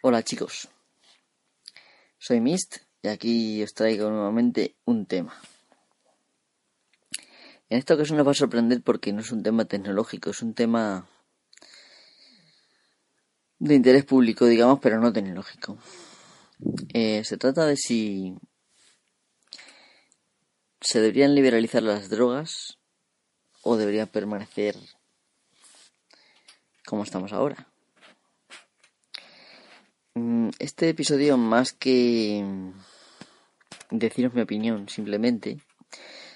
Hola chicos, soy Mist y aquí os traigo nuevamente un tema. En esta ocasión os va a sorprender porque no es un tema tecnológico, es un tema de interés público, digamos, pero no tecnológico. Eh, se trata de si se deberían liberalizar las drogas o deberían permanecer como estamos ahora. Mm, este episodio, más que deciros mi opinión, simplemente,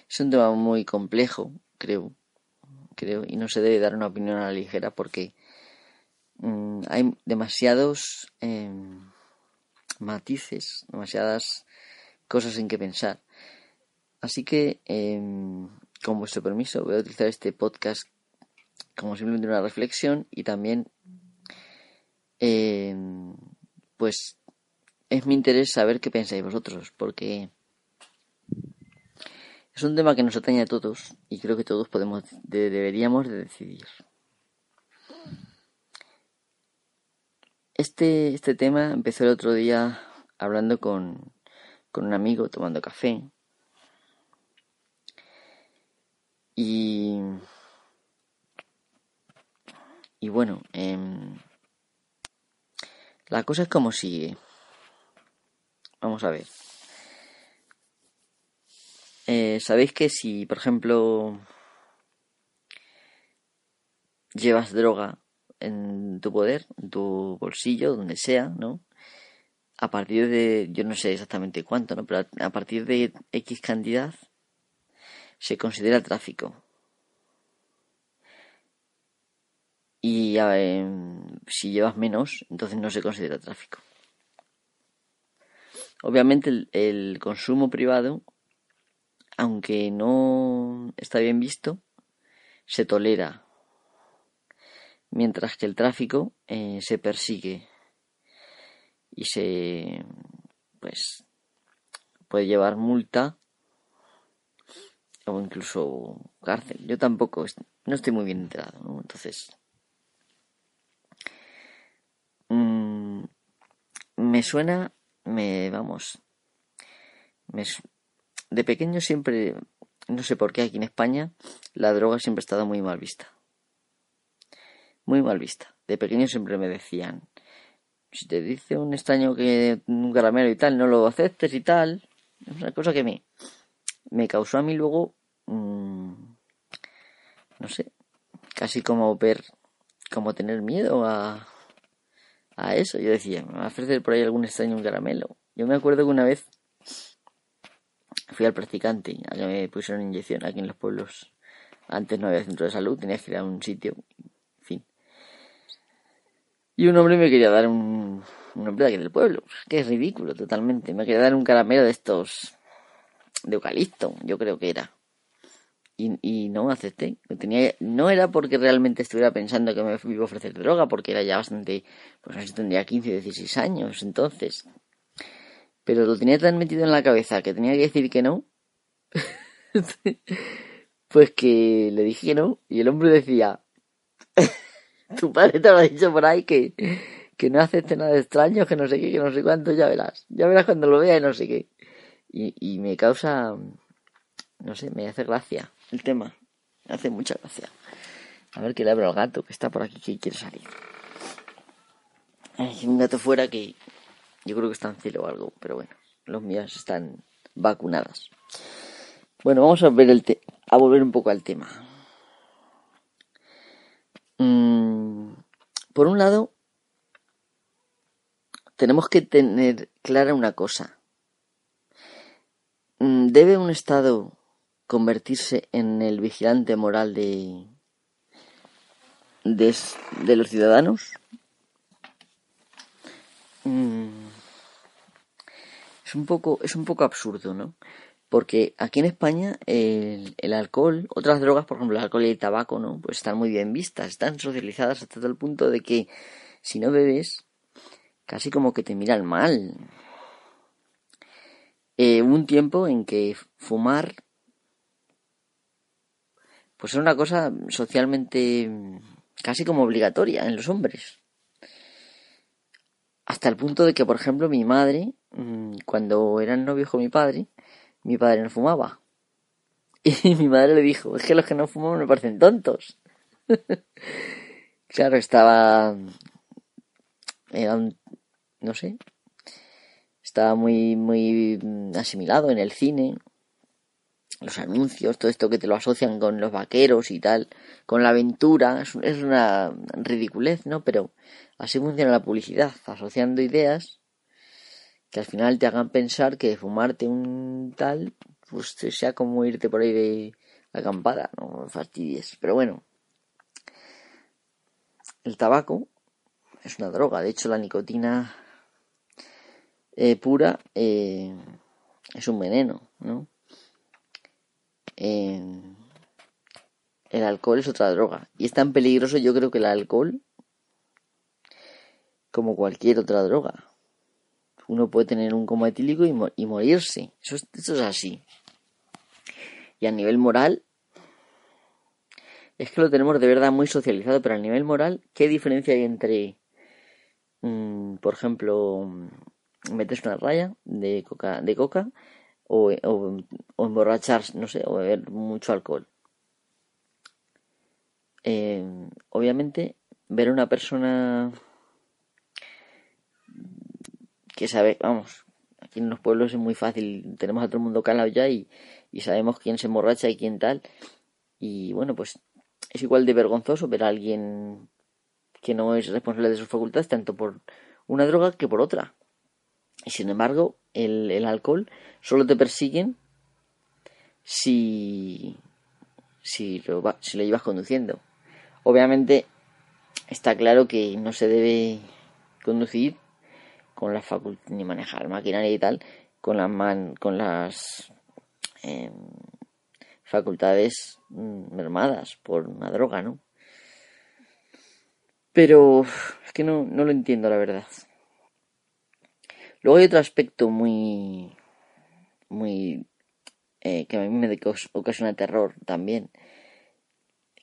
es un tema muy complejo, creo, creo, y no se debe dar una opinión a la ligera porque mm, hay demasiados em, matices, demasiadas cosas en que pensar. Así que, em, con vuestro permiso, voy a utilizar este podcast como simplemente una reflexión y también eh, pues es mi interés saber qué pensáis vosotros, porque es un tema que nos atañe a todos y creo que todos podemos, deberíamos de decidir. Este, este tema empezó el otro día hablando con, con un amigo, tomando café. Y, y bueno, eh, la cosa es como sigue. Vamos a ver. Eh, Sabéis que si, por ejemplo, llevas droga en tu poder, en tu bolsillo, donde sea, ¿no? A partir de, yo no sé exactamente cuánto, ¿no? Pero a partir de X cantidad se considera tráfico. Y si llevas menos, entonces no se considera tráfico. Obviamente el, consumo privado, aunque no está bien visto, se tolera, mientras que el tráfico eh, se persigue y se pues puede llevar multa o incluso cárcel. Yo tampoco no estoy muy bien enterado, ¿no? Entonces Mm, me suena, me vamos, de pequeño siempre, no sé por qué aquí en España, la droga siempre ha estado muy mal vista. Muy mal vista. De pequeño siempre me decían, si te dice un extraño que un caramelo y tal, no lo aceptes y tal. Es una cosa que me, me causó a mí luego, mm, no sé, casi como ver, como tener miedo a, a eso. Yo decía, me va a ofrecer por ahí algún extraño un caramelo. Yo me acuerdo que una vez fui al practicante a que me pusieron inyección aquí en los pueblos. Antes no había centro de salud, tenía que ir a un sitio, en fin. Y un hombre me quería dar un, un hombre de aquí del pueblo, que es ridículo totalmente. Me quería dar un caramelo de estos de eucalipto, yo creo que era y, no acepté. Tenía, no era porque realmente estuviera pensando que me iba a ofrecer droga, porque era ya bastante, pues no sé, tendría 15 o 16 años entonces. Pero lo tenía tan metido en la cabeza que tenía que decir que no. pues que le dije que no. Y el hombre decía, tu padre te ha dicho por ahí que, que no acepte nada extraño, que no sé qué, que no sé cuánto, ya verás. Ya verás cuando lo vea y no sé qué. Y, y me causa, no sé, me hace gracia el tema. Hace mucha gracia. A ver que le abro al gato que está por aquí que quiere salir. Hay un gato fuera que yo creo que está en cielo o algo, pero bueno, los míos están vacunadas. Bueno, vamos a ver el a volver un poco al tema. Mm, por un lado, tenemos que tener clara una cosa. Mm, ¿Debe un Estado convertirse en el vigilante moral de, de, los ciudadanos? Mm. Es un poco, es un poco absurdo, ¿no? Porque aquí en España el, el, alcohol, otras drogas, por ejemplo el alcohol y el tabaco, ¿no? Pues están muy bien vistas, están socializadas hasta tal punto de que si no bebes, casi como que te miran mal. Eh, hubo un tiempo en que fumar pues es una cosa socialmente casi como obligatoria en los hombres. hasta el punto de que, por ejemplo, mi madre, mm, cuando eran novios con mi padre, mi padre no fumaba. Y mi madre le dijo, es que los que no fuman me parecen tontos. claro, estaba... Un, no sé, estaba muy, muy asimilado en el cine, los anuncios, todo esto que te lo asocian con los vaqueros y tal, con la aventura, es, una ridiculez, ¿no? Pero así funciona la publicidad, asociando ideas que al final te hagan pensar que fumarte un tal, pues sea como irte por ahí de acampada, no fastidies. Pero bueno, el tabaco es una droga, de hecho la nicotina eh, pura eh, es un veneno, ¿no? El alcohol es otra droga. Y es tan peligroso yo creo que el alcohol como cualquier otra droga. Uno puede tener un coma etílico y, morirse. Eso, eso, es así. Y a nivel moral, es que lo tenemos de verdad muy socializado, pero a nivel moral, ¿qué diferencia hay entre, mm, por ejemplo, metes una raya de coca, de coca o, emborracharse, no sé, o beber mucho alcohol. Eh, obviamente, ver a una persona que sabe, vamos, aquí en los pueblos es muy fácil, tenemos a todo el mundo calado ya y sabemos quién se emborracha y quién tal. Y bueno, pues es igual de vergonzoso ver a alguien que no es responsable de sus facultades, tanto por una droga que por otra. Y sin embargo, el, el alcohol solo te persiguen si, si, lo, si lo llevas conduciendo. Obviamente está claro que no se debe conducir con la facultad ni manejar maquinaria y tal con las man, con las em, facultades mm, mermadas por una droga, ¿no? Pero es que no, no lo entiendo la verdad. Luego hay otro aspecto muy, muy, eh, que a mí me ocasiona terror también,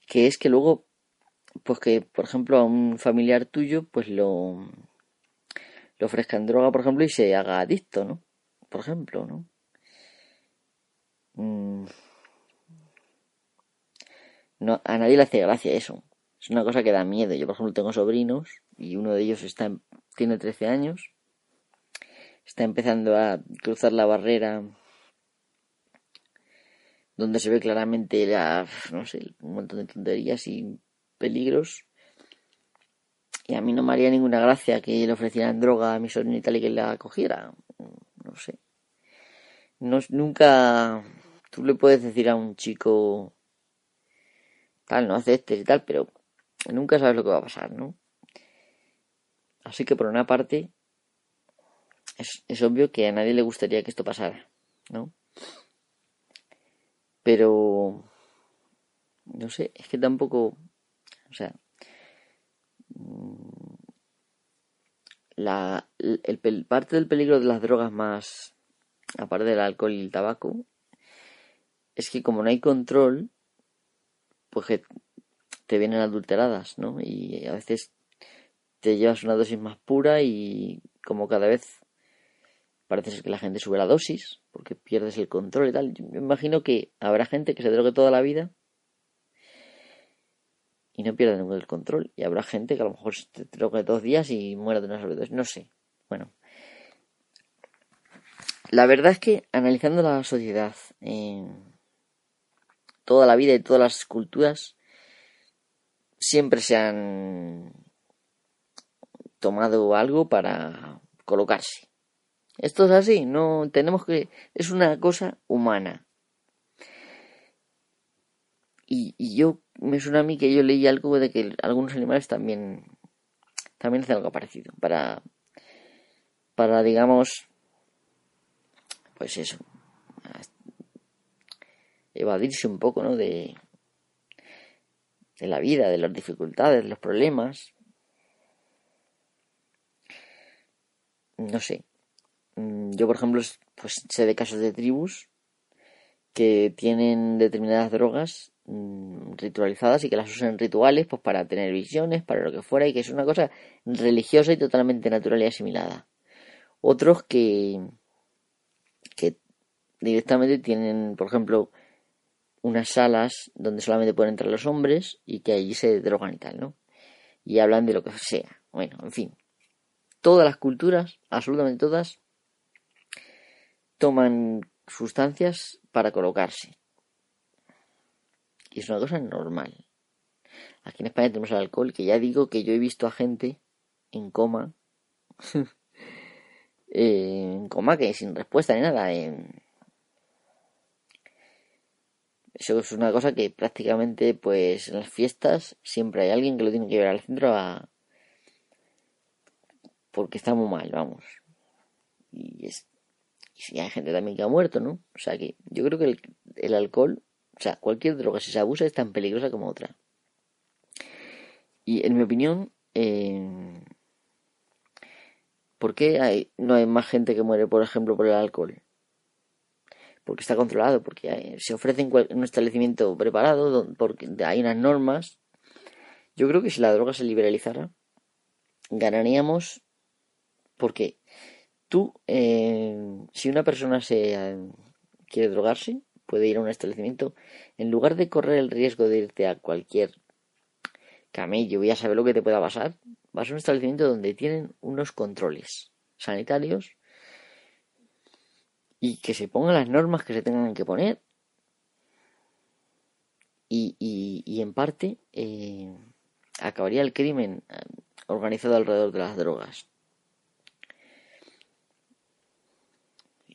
que es que luego, pues que, por ejemplo, a un familiar tuyo, pues lo, le ofrezcan droga, por ejemplo, y se haga adicto, ¿no? Por ejemplo, ¿no? Mm. no a nadie le hace gracia eso. Es una cosa que da miedo. Yo, por ejemplo, tengo sobrinos y uno de ellos está tiene 13 años está empezando a cruzar la barrera donde se ve claramente la, no sé, un montón de tonterías y peligros. Y a mí no me haría ninguna gracia que le ofrecieran droga a mi sobrino y tal y que la cogiera. No sé. No, nunca tú le puedes decir a un chico tal, no aceptes y tal, pero nunca sabes lo que va a pasar, ¿no? Así que por una parte es, obvio que a nadie le gustaría que esto pasara, ¿no? Pero, no sé, es que tampoco, o sea, mm, la, el, parte del peligro de las drogas más, aparte del alcohol y el tabaco, es que como no hay control, pues que te vienen adulteradas, ¿no? Y a veces te llevas una dosis más pura y como cada vez parece ser que la gente sube la dosis porque pierdes el control y tal. Yo me imagino que habrá gente que se drogue toda la vida y no pierde ningún el control. Y habrá gente que a lo mejor se drogue dos días y muera de una sobredosis. No sé. Bueno. La verdad es que analizando la sociedad, toda la vida y todas las culturas, siempre se han tomado algo para colocarse. Esto es así, no tenemos que es una cosa humana. Y, yo me suena a mí que yo leí algo de que algunos animales también también hacen algo parecido para para digamos pues eso evadirse un poco, ¿no? de de la vida, de las dificultades, de los problemas. No sé, yo, por ejemplo, pues sé de casos de tribus que tienen determinadas drogas mm, ritualizadas y que las usen en rituales pues para tener visiones, para lo que fuera y que es una cosa religiosa y totalmente natural y asimilada. Otros que que directamente tienen, por ejemplo, unas salas donde solamente pueden entrar los hombres y que allí se drogan y tal, ¿no? Y hablan de lo que sea. Bueno, en fin. Todas las culturas, absolutamente todas, toman sustancias para colocarse. Y es una cosa normal. Aquí en España tenemos el alcohol, que ya digo que yo he visto a gente en coma. en coma que sin respuesta ni nada. Eso es una cosa que prácticamente, pues en las fiestas siempre hay alguien que lo tiene que llevar al centro a... porque está muy mal, vamos. Y, es... y hay gente también que ha muerto, ¿no? O sea que yo creo que el, alcohol, o sea, cualquier droga si se abusa es tan peligrosa como otra. Y en mi opinión, eh... ¿por qué hay, no hay más gente que muere, por ejemplo, por el alcohol? porque está controlado, porque se ofrece en un establecimiento preparado, porque hay unas normas. Yo creo que si la droga se liberalizara, ganaríamos porque tú, eh, si una persona se eh, quiere drogarse, puede ir a un establecimiento, en lugar de correr el riesgo de irte a cualquier camello y a saber lo que te pueda pasar, vas a un establecimiento donde tienen unos controles sanitarios y que se pongan las normas que se tengan que poner y, y, en parte eh, acabaría el crimen eh, organizado alrededor de las drogas.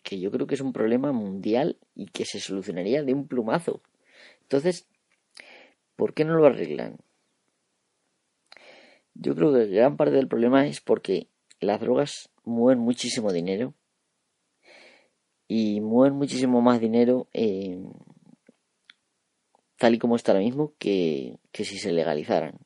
Que yo creo que es un problema mundial y que se solucionaría de un plumazo. Entonces, ¿por qué no lo arreglan? Yo creo que gran parte del problema es porque las drogas mueven muchísimo dinero y mueven muchísimo más dinero eh, tal y como está ahora mismo que, que si se legalizaran.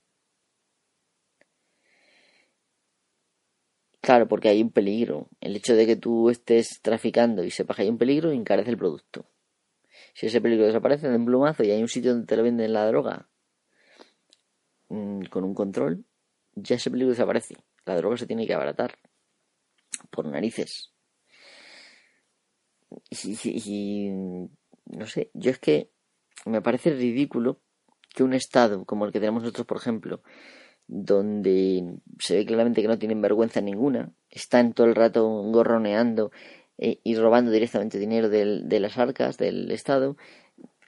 Claro, porque hay un peligro. El hecho de que tú estés traficando y sepas que hay un peligro encarece el producto. Si ese peligro desaparece de un plumazo y hay un sitio donde te lo venden la droga mm, con un control, ya ese peligro desaparece. La droga se tiene que abaratar por narices y, no sé, yo es que me parece ridículo que un Estado como el que tenemos nosotros, por ejemplo, donde se ve claramente que no tienen vergüenza ninguna, están todo el rato gorroneando eh, y robando directamente dinero de las arcas del Estado,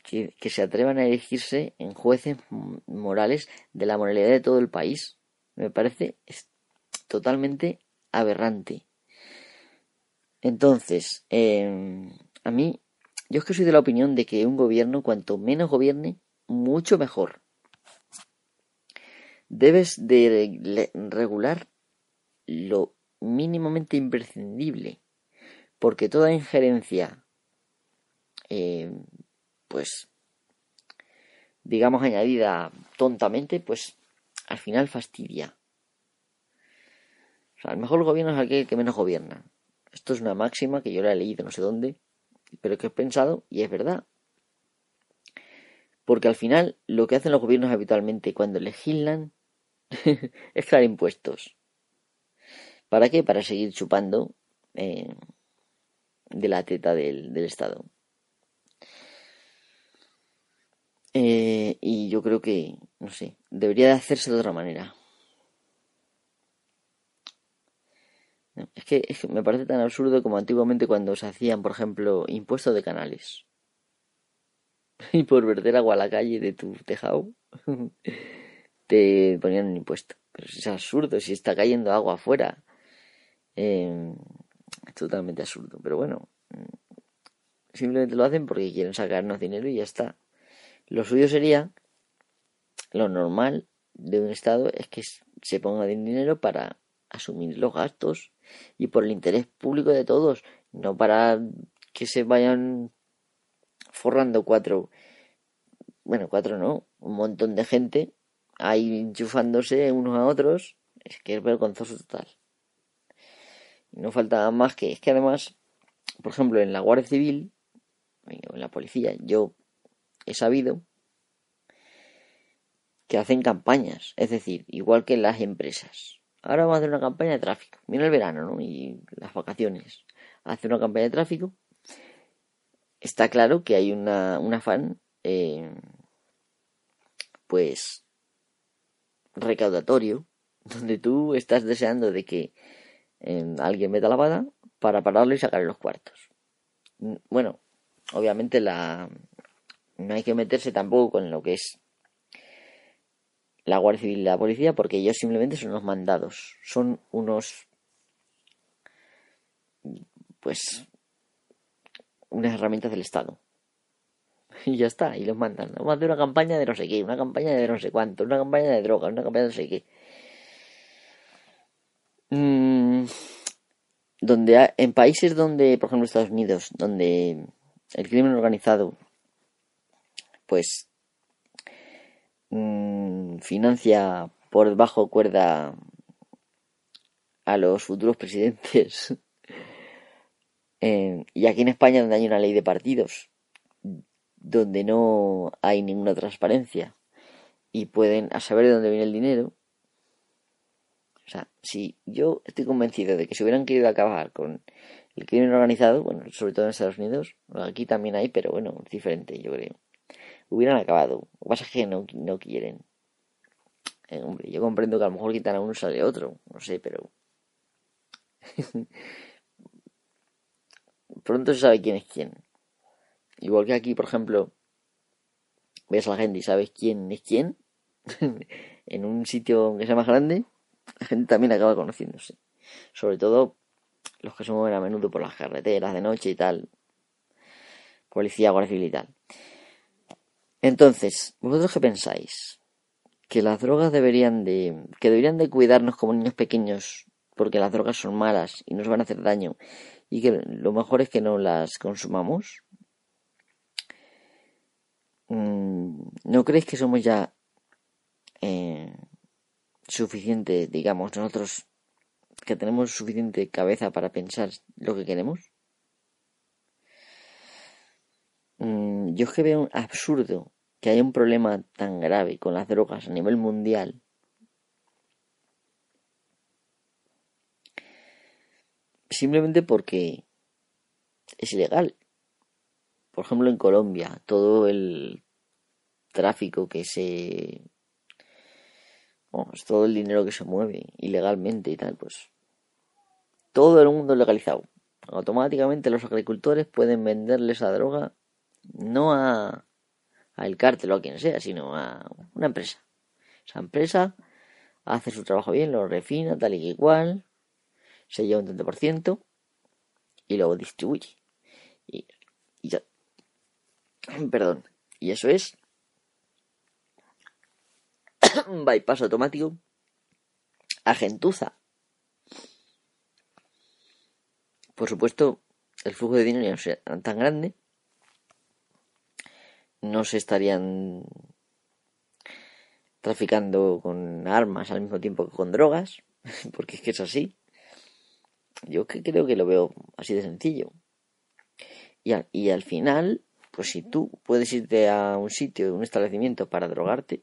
que, se atrevan a elegirse en jueces morales de la moralidad de todo el país. Me parece totalmente aberrante. Entonces, em, a mí, yo es que soy de la opinión de que un gobierno, cuanto menos gobierne, mucho mejor. Debes de regular lo mínimamente imprescindible, porque toda injerencia, em, pues, digamos, añadida tontamente, pues al final fastidia. O sea, el mejor gobierno es aquel que menos gobierna. Esto es una máxima que yo la he leído no sé dónde, pero que he pensado y es verdad. Porque al final lo que hacen los gobiernos habitualmente cuando legislan es crear impuestos. ¿Para qué? Para seguir chupando eh, de la teta del, Estado. Eh, y yo creo que, no sé, debería de hacerse de otra manera. Es que, me parece tan absurdo como antiguamente cuando se hacían, por ejemplo, impuestos de canales. y por verter agua a la calle de tu tejado, te ponían un impuesto. Pero es absurdo, si está cayendo agua afuera. Em, es totalmente absurdo. Pero bueno, mm, simplemente lo hacen porque quieren sacarnos dinero y ya está. Lo suyo sería, lo normal de un Estado es que se ponga dinero para asumir los gastos y por el interés público de todos, no para que se vayan forrando cuatro, bueno, cuatro no, un montón de gente ahí enchufándose unos a otros, es que es vergonzoso total. No falta más que, es que además, por ejemplo, en la Guardia Civil, o en la policía, yo he sabido que hacen campañas, es decir, igual que las empresas. Ahora vamos a hacer una campaña de tráfico. Viene el verano, ¿no? Y las vacaciones. Hace una campaña de tráfico. Está claro que hay una, un afán, eh, pues, recaudatorio, donde tú estás deseando de que eh, alguien meta la bala para pararlo y sacarle los cuartos. Mm, bueno, obviamente la no hay que meterse tampoco con lo que es la Guardia Civil y la policía porque ellos simplemente son unos mandados, son unos pues unas herramientas del Estado. Y ya está, y los mandan. Vamos a hacer una campaña de no sé qué, una campaña de no sé cuánto, una campaña de drogas, una campaña de no sé qué. Mm, donde en países donde, por ejemplo, Estados Unidos, donde el crimen organizado, pues, mm, financia por bajo cuerda a los futuros presidentes. y aquí en España, donde hay una ley de partidos, donde no hay ninguna transparencia y pueden a saber de dónde viene el dinero, o sea, si yo estoy convencido de que si hubieran querido acabar con el crimen organizado, bueno, sobre todo en Estados Unidos, aquí también hay, pero bueno, es diferente, yo creo. Hubieran acabado. Lo que pasa es que no, no quieren. Eh, hombre, yo comprendo que a lo mejor quitan a uno y sale otro, no sé, pero. Pronto se sabe quién es quién. Igual que aquí, por ejemplo, ves a la gente y sabes quién es quién, en un sitio que sea más grande, la gente también acaba conociéndose. Sobre todo los que se mueven a menudo por las carreteras de noche y tal. Policía, guardia civil y tal. Entonces, ¿vosotros qué pensáis? Que las drogas deberían de. que deberían de cuidarnos como niños pequeños porque las drogas son malas y nos van a hacer daño y que lo mejor es que no las consumamos. Mm, ¿No creéis que somos ya eh, suficiente, digamos, nosotros que tenemos suficiente cabeza para pensar lo que queremos? Mm, yo es que veo absurdo que haya un problema tan grave con las drogas a nivel mundial. Simplemente porque es ilegal. Por ejemplo, en Colombia, todo el tráfico que se todo el dinero que se mueve ilegalmente y tal, pues todo el mundo legalizado. Automáticamente los agricultores pueden venderle esa droga no a, a el cártel o a quien sea, sino a una empresa. Esa empresa hace su trabajo bien, lo refina tal y igual, se lleva un 30% y luego distribuye. Y. Perdón. Y eso es bypass automático a gentuza. Por supuesto, el flujo de dinero no sea tan grande. No se estarían traficando con armas al mismo tiempo que con drogas, porque es que es así. Yo creo que lo veo así de sencillo. Y al final, pues si tú puedes irte a un sitio, un establecimiento para drogarte,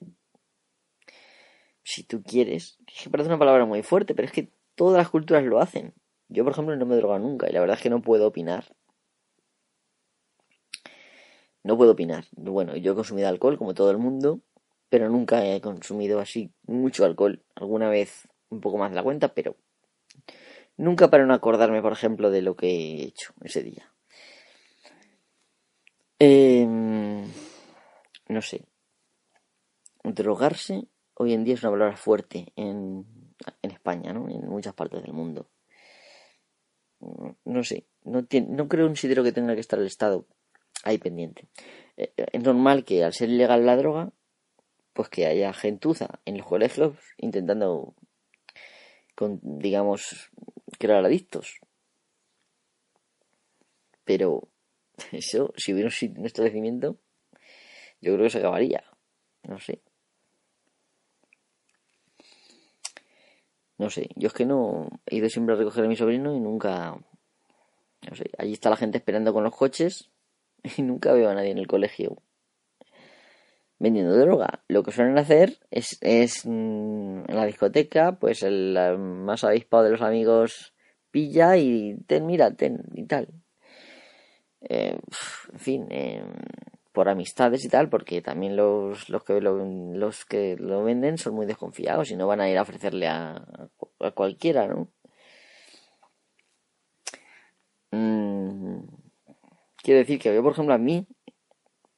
si tú quieres. Es que parece una palabra muy fuerte, pero es que todas las culturas lo hacen. Yo, por ejemplo, no me drogo nunca y la verdad es que no puedo opinar. No puedo opinar. Bueno, yo he consumido alcohol como todo el mundo, pero nunca he consumido así mucho alcohol. Alguna vez un poco más de la cuenta, pero nunca para no acordarme, por ejemplo, de lo que he hecho ese día. Em, no sé. Drogarse hoy en día es una palabra fuerte en, en España, ¿no? En muchas partes del mundo. No sé, no, no creo considero que tenga que estar el Estado ahí pendiente. Eh, es normal que al ser ilegal la droga, pues que haya gentuza en los colegios intentando, con, digamos, crear adictos. Pero eso, si hubiera un establecimiento, yo creo que se acabaría. No sé. No sé, yo es que no he ido siempre a recoger a mi sobrino y nunca. No sé, allí está la gente esperando con los coches y nunca veo a nadie en el colegio. vendiendo droga. Lo que suelen hacer es, es mm, en la discoteca, pues el más avispado de los amigos pilla y ten, mira, ten y tal. Eh, en fin, eh, por amistades y tal, porque también los, los, que lo, los que lo venden son muy desconfiados y no van a ir a ofrecerle a, a cualquiera, ¿no? Mm, quiero decir que yo, por ejemplo, a mí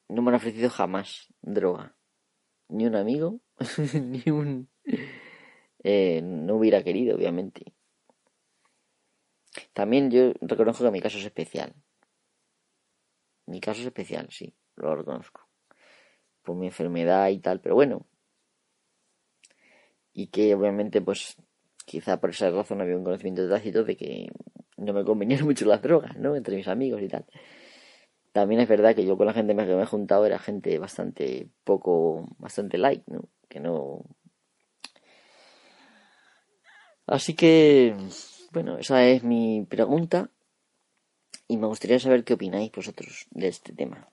no me han ofrecido jamás droga. Ni un amigo, ni un... Eh, no hubiera querido, obviamente. También yo reconozco que mi caso es especial. Mi caso es especial, sí, lo reconozco. Por mi enfermedad y tal, pero bueno. Y que obviamente, pues, quizá por esa razón había un conocimiento tácito de que no me convenían mucho las drogas, ¿no? Entre mis amigos y tal. También es verdad que yo con la gente que me he juntado era gente bastante poco, bastante light, ¿no? Que no... Así que, bueno, esa es mi pregunta y me gustaría saber qué opináis vosotros de este tema.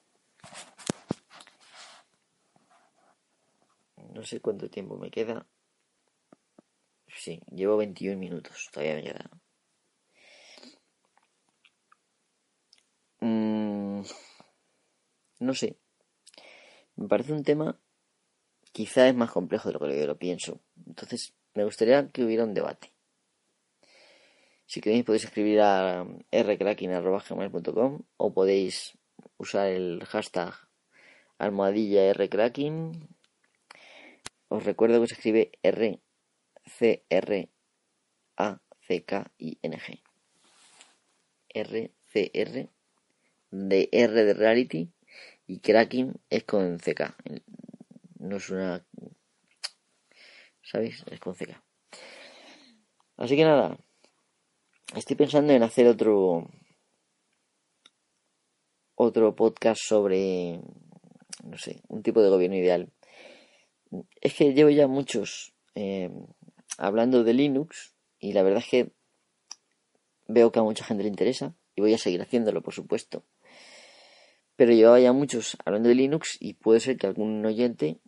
No sé cuánto tiempo me queda. Sí, llevo 21 minutos, todavía me queda. Mm, no sé. Me parece un tema quizá es más complejo de lo que yo lo pienso. Entonces, me gustaría que hubiera un debate. Si queréis podéis escribir a rcracking.com o podéis usar el hashtag almohadilla rcracking. Os recuerdo que se escribe R C R A C K I N G. R C R de R de reality y cracking es con CK. No es una. ¿Sabéis? Es con CK. Así que nada. Estoy pensando en hacer otro. Otro podcast sobre. No sé, un tipo de gobierno ideal. Es que llevo ya muchos eh, hablando de Linux y la verdad es que veo que a mucha gente le interesa y voy a seguir haciéndolo, por supuesto. Pero llevaba ya muchos hablando de Linux y puede ser que algún oyente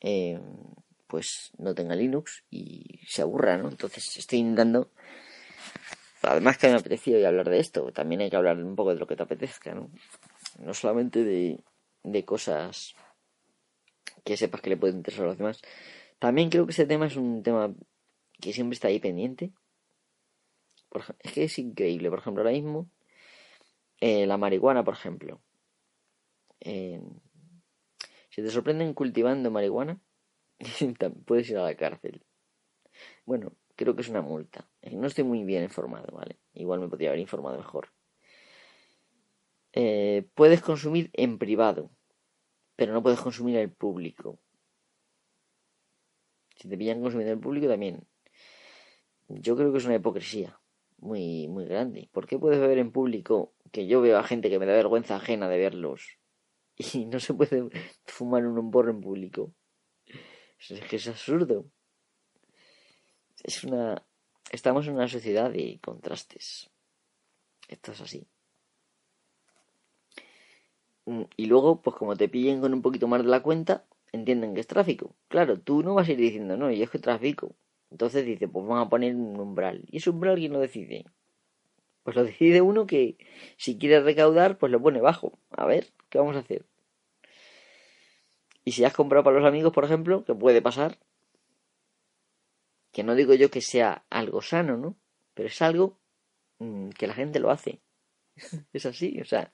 eh, pues no tenga Linux y se aburra, ¿no? Entonces estoy intentando, además que me apetecía hablar de esto, también hay que hablar un poco de lo que te apetezca, ¿no? No solamente de, de cosas que sepas que le pueden interesar a los demás. También creo que este tema es un tema que siempre está ahí pendiente. es que es increíble, por ejemplo, ahora mismo eh, la marihuana, por ejemplo. Eh, si te sorprenden cultivando marihuana, puedes ir a la cárcel. Bueno, creo que es una multa. No estoy muy bien informado, ¿vale? Igual me podría haber informado mejor. Eh, puedes consumir en privado, pero no puedes consumir en público. Si te pillan consumiendo en público también. Yo creo que es una hipocresía muy, muy grande. ¿Por qué puedes beber en público? Que yo veo a gente que me da vergüenza ajena de verlos y no se puede fumar un porro en público. Es que es absurdo. Es una. Estamos en una sociedad de contrastes. Esto es así. Mm, y luego, pues como te pillen con un poquito más de la cuenta, entienden que es tráfico. Claro, tú no vas a ir diciendo, no, y es que tráfico. Entonces dice, pues vamos a poner un umbral. ¿Y ese umbral quién lo decide? Pues lo decide uno que si quiere recaudar, pues lo pone bajo. A ver, ¿qué vamos a hacer? Y si has comprado para los amigos, por ejemplo, ¿qué puede pasar? Que no digo yo que sea algo sano, ¿no? Pero es algo mm, que la gente lo hace. es así, o sea.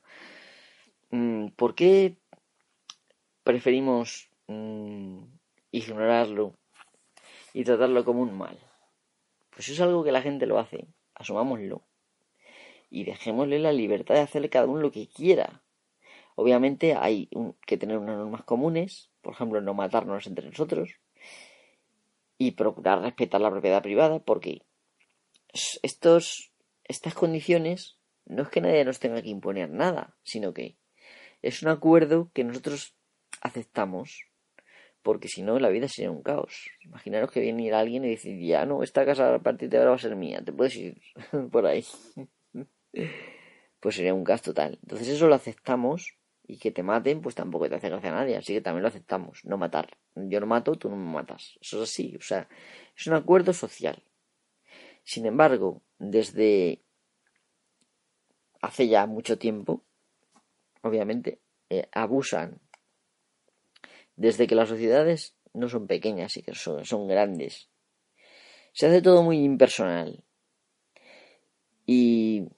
Mm, ¿Por qué preferimos mm, ignorarlo y tratarlo como un mal? Pues es algo que la gente lo hace. Asumámoslo. Y dejémosle la libertad de hacerle cada uno lo que quiera. Obviamente hay que tener unas normas comunes, por ejemplo, no matarnos entre nosotros y procurar respetar la propiedad privada, porque estos, estas condiciones no es que nadie nos tenga que imponer nada, sino que es un acuerdo que nosotros aceptamos, porque si no la vida sería un caos. Imaginaros que viene alguien y dice, ya no, esta casa a partir de ahora va a ser mía, te puedes ir por ahí. pues sería un caos total. Entonces eso lo aceptamos Y que te maten, pues tampoco te hace gracia a nadie, así que también lo aceptamos, no matar. Yo no mato, tú no me matas. Eso es así, o sea, es un acuerdo social. Sin embargo, desde hace ya mucho tiempo, obviamente, eh, abusan. Desde que las sociedades no son pequeñas y que son, son grandes. Se hace todo muy impersonal. Y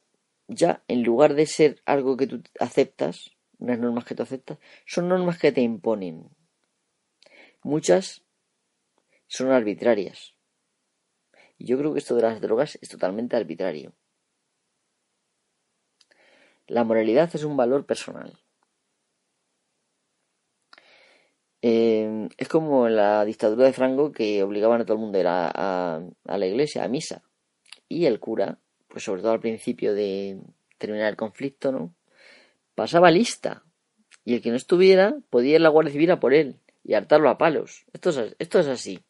ya, en lugar de ser algo que tú aceptas, unas normas que tú aceptas, son normas que te imponen. Muchas son arbitrarias. Y yo creo que esto de las drogas es totalmente arbitrario. La moralidad es un valor personal. Eh, es como la dictadura de Franco que obligaban a todo el mundo a ir a, la iglesia, a misa. Y el cura, pues sobre todo al principio de terminar el conflicto, ¿no? Pasaba lista. Y el que no estuviera podía ir la Guardia Civil a por él y hartarlo a palos. Esto es, esto es así.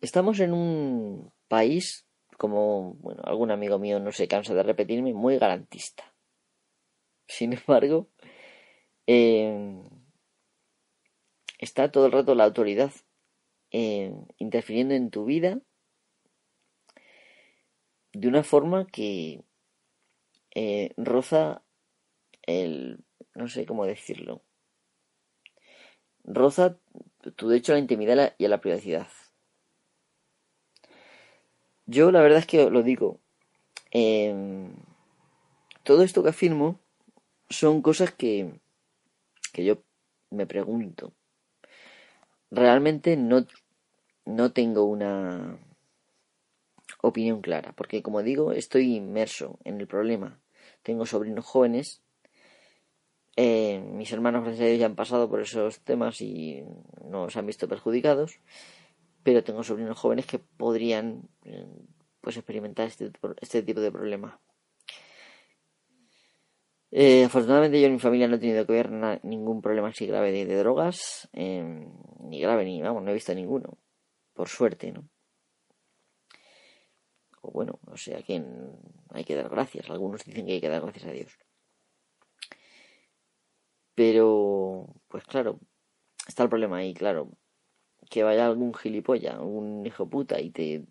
Estamos en un país, como bueno, algún amigo mío no se cansa de repetirme, muy garantista. Sin embargo, eh, está todo el rato la autoridad eh, interfiriendo en tu vida de una forma que eh, roza el no sé cómo decirlo roza tu derecho a la intimidad y a la privacidad yo la verdad es que lo digo todo esto que afirmo son cosas que que yo me pregunto. Realmente no, no tengo una opinión clara, porque como digo, estoy inmerso en el problema. Tengo sobrinos jóvenes, eh, mis hermanos, gracias ya han pasado por esos temas y no se han visto perjudicados, pero tengo sobrinos jóvenes que podrían eh, pues experimentar este, este tipo de problema. Eh, afortunadamente yo en mi familia no he tenido que ver ningún problema así grave de, drogas, ni grave ni, vamos, no he visto ninguno, por suerte, ¿no? O bueno, o sea que hay que dar gracias, algunos dicen que hay que dar gracias a Dios. Pero, pues claro, está el problema ahí, claro, que vaya algún gilipollas, algún hijo puta y te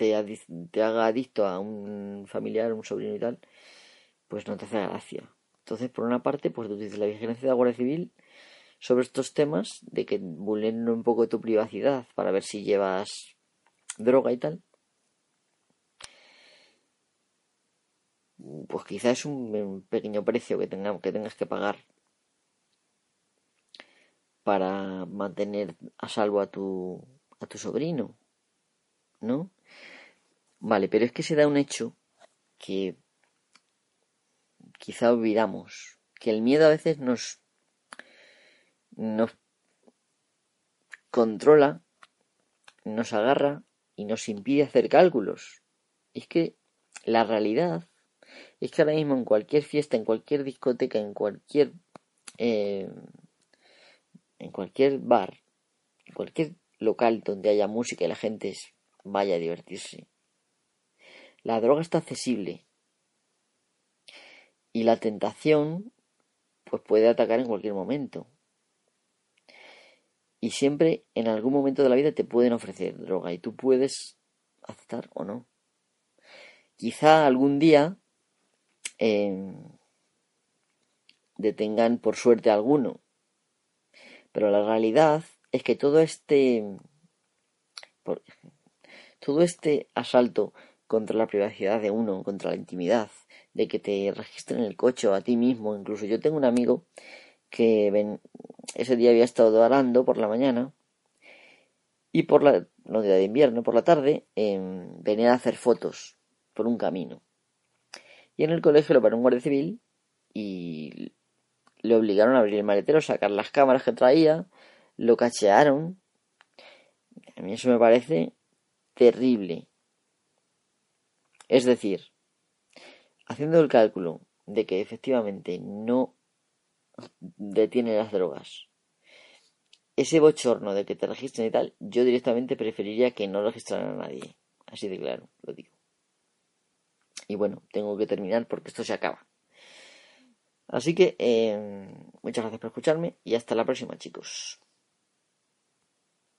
te, haga adicto a un familiar, un sobrino y tal, pues no te hace gracia. Entonces, por una parte, pues tú dices la vigilancia de la Guardia Civil sobre estos temas, de que vulneren un poco tu privacidad para ver si llevas droga y tal. Pues quizás es un, pequeño precio que, que tengas que pagar para mantener a salvo a tu, a tu sobrino, ¿no? Vale, pero es que se da un hecho que quizá olvidamos, que el miedo a veces nos, nos controla, nos agarra y nos impide hacer cálculos. es que la realidad es que ahora mismo en cualquier fiesta, en cualquier discoteca, en cualquier eh, en cualquier bar, en cualquier local donde haya música y la gente vaya a divertirse, la droga está accesible y la tentación pues puede atacar en cualquier momento. Y siempre en algún momento de la vida te pueden ofrecer droga y tú puedes aceptar o no. Quizá algún día em, detengan por suerte a alguno. Pero la realidad es que todo este todo este asalto contra la privacidad de uno, contra la intimidad, de que te registren el coche o a ti mismo. Incluso yo tengo un amigo que ese día había estado arando por la mañana y por la, no día de invierno, por la tarde, em, venía a hacer fotos por un camino. Y en el colegio lo paró un guardia civil y le obligaron a abrir el maletero, sacar las cámaras que traía, lo cachearon. A mí eso me parece terrible. Es decir, haciendo el cálculo de que efectivamente no detiene las drogas, ese bochorno de que te registren y tal, yo directamente preferiría que no registraran a nadie. Así de claro, lo digo. Y bueno, tengo que terminar porque esto se acaba. Así que eh, muchas gracias por escucharme y hasta la próxima chicos.